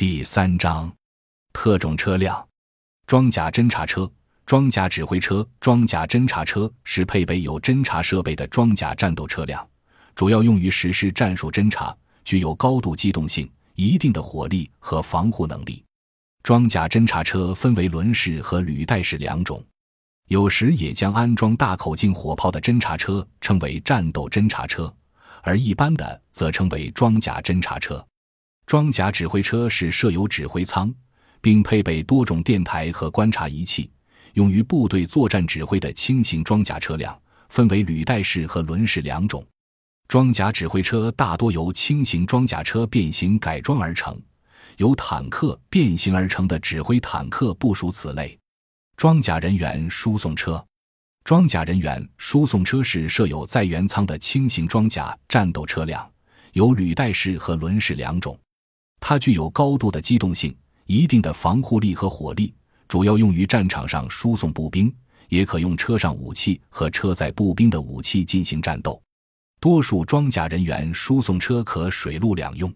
第三章，特种车辆，装甲侦察车、装甲指挥车、装甲侦察车是配备有侦察设备的装甲战斗车辆，主要用于实施战术侦察，具有高度机动性、一定的火力和防护能力。装甲侦察车分为轮式和履带式两种，有时也将安装大口径火炮的侦察车称为战斗侦察车，而一般的则称为装甲侦察车。装甲指挥车是设有指挥舱，并配备多种电台和观察仪器，用于部队作战指挥的轻型装甲车辆，分为履带式和轮式两种。装甲指挥车大多由轻型装甲车变形改装而成，由坦克变形而成的指挥坦克部属此类。装甲人员输送车，装甲人员输送车是设有载员舱的轻型装甲战斗车辆，有履带式和轮式两种。它具有高度的机动性、一定的防护力和火力，主要用于战场上输送步兵，也可用车上武器和车载步兵的武器进行战斗。多数装甲人员输送车可水陆两用，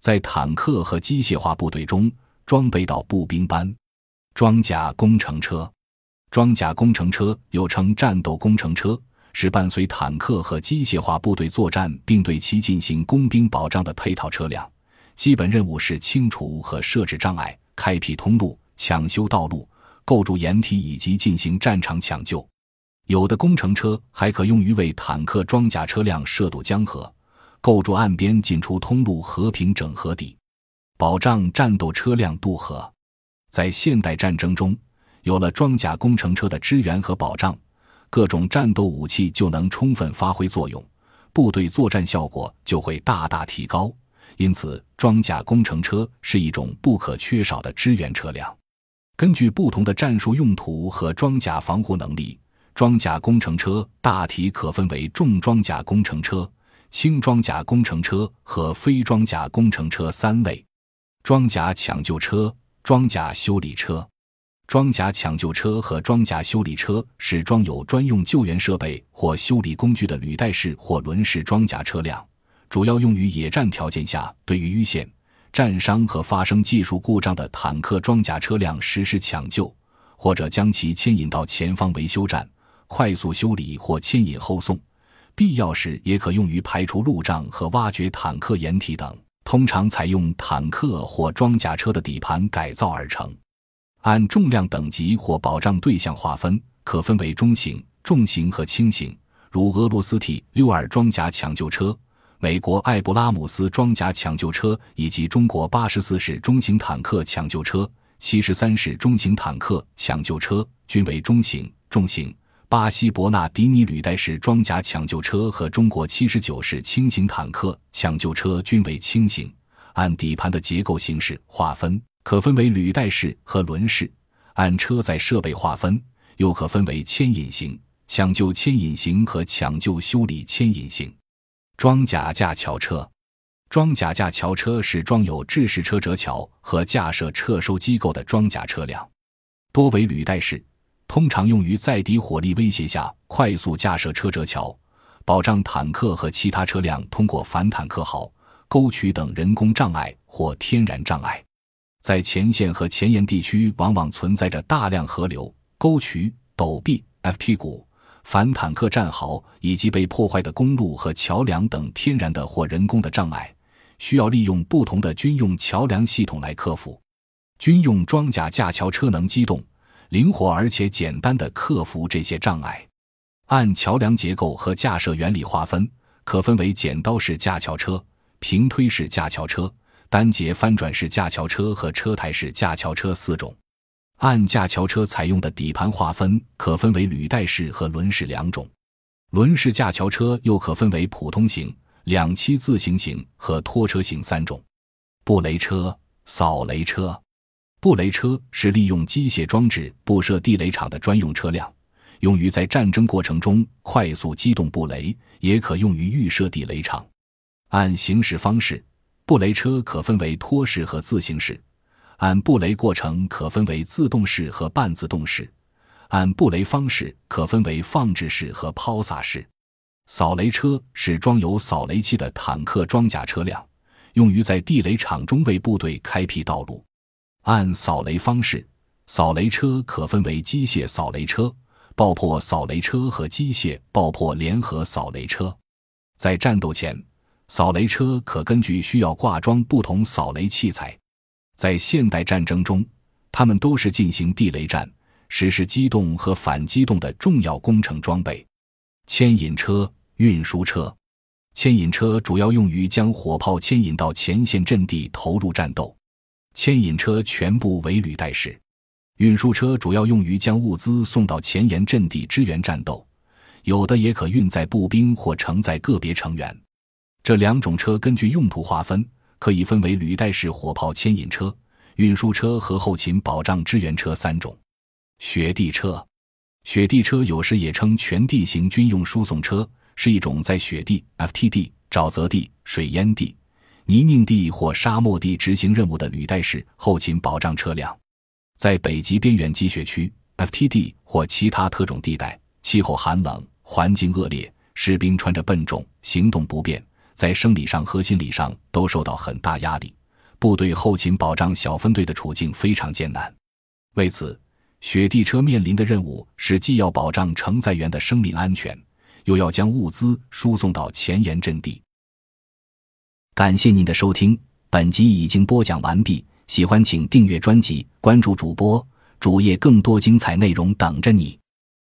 在坦克和机械化部队中装备到步兵班。装甲工程车，装甲工程车又称战斗工程车，是伴随坦克和机械化部队作战，并对其进行工兵保障的配套车辆。基本任务是清除和设置障碍、开辟通路、抢修道路、构筑掩体以及进行战场抢救。有的工程车还可用于为坦克装甲车辆涉渡江河、构筑岸边进出通路和平整河底，保障战斗车辆渡河。在现代战争中，有了装甲工程车的支援和保障，各种战斗武器就能充分发挥作用，部队作战效果就会大大提高。因此，装甲工程车是一种不可缺少的支援车辆。根据不同的战术用途和装甲防护能力，装甲工程车大体可分为重装甲工程车、轻装甲工程车和非装甲工程车三类。装甲抢救车、装甲修理车、装甲抢救车和装甲修理车是装有专用救援设备或修理工具的履带式或轮式装甲车辆。主要用于野战条件下，对于淤陷、战伤和发生技术故障的坦克装甲车辆实施抢救，或者将其牵引到前方维修站快速修理或牵引后送。必要时也可用于排除路障和挖掘坦克掩体等。通常采用坦克或装甲车的底盘改造而成。按重量等级或保障对象划分，可分为中型、重型和轻型，如俄罗斯 T 六二装甲抢救车。美国艾布拉姆斯装甲抢救车以及中国八十四式中型坦克抢救车、七十三式中型坦克抢救车均为中型、重型。巴西伯纳迪尼履带式装甲抢救车和中国七十九式轻型坦克抢救车均为轻型。按底盘的结构形式划分，可分为履带式和轮式；按车载设备划分，又可分为牵引型、抢救牵引型和抢救修理牵引型。装甲架桥车，装甲架桥车是装有制式车辙桥和架设撤收机构的装甲车辆，多为履带式，通常用于在敌火力威胁下快速架设车辙桥，保障坦克和其他车辆通过反坦克壕、沟渠等人工障碍或天然障碍。在前线和前沿地区，往往存在着大量河流、沟渠、陡壁、FT 谷。反坦克战壕以及被破坏的公路和桥梁等天然的或人工的障碍，需要利用不同的军用桥梁系统来克服。军用装甲架桥车能机动、灵活而且简单的克服这些障碍。按桥梁结构和架设原理划分，可分为剪刀式架桥车、平推式架桥车、单节翻转式架桥车和车台式架桥车四种。按架桥车采用的底盘划分，可分为履带式和轮式两种。轮式架桥车又可分为普通型、两栖自行型和拖车型三种。布雷车、扫雷车。布雷车是利用机械装置布设地雷场的专用车辆，用于在战争过程中快速机动布雷，也可用于预设地雷场。按行驶方式，布雷车可分为拖式和自行式。按布雷过程可分为自动式和半自动式，按布雷方式可分为放置式和抛洒式。扫雷车是装有扫雷器的坦克装甲车辆，用于在地雷场中为部队开辟道路。按扫雷方式，扫雷车可分为机械扫雷车、爆破扫雷车和机械爆破联合扫雷车。在战斗前，扫雷车可根据需要挂装不同扫雷器材。在现代战争中，它们都是进行地雷战、实施机动和反机动的重要工程装备。牵引车、运输车。牵引车主要用于将火炮牵引到前线阵地投入战斗。牵引车全部为履带式。运输车主要用于将物资送到前沿阵地支援战斗，有的也可运载步兵或承载个别成员。这两种车根据用途划分，可以分为履带式火炮牵引车、运输车和后勤保障支援车三种。雪地车，雪地车有时也称全地形军用输送车。是一种在雪地、FTD、沼泽地、水淹地、泥泞地或沙漠地执行任务的履带式后勤保障车辆。在北极边缘积雪区 （FTD） 或其他特种地带，气候寒冷、环境恶劣，士兵穿着笨重，行动不便，在生理上和心理上都受到很大压力。部队后勤保障小分队的处境非常艰难。为此，雪地车面临的任务是既要保障承载员的生命安全。又要将物资输送到前沿阵地。感谢您的收听，本集已经播讲完毕。喜欢请订阅专辑，关注主播主页，更多精彩内容等着你。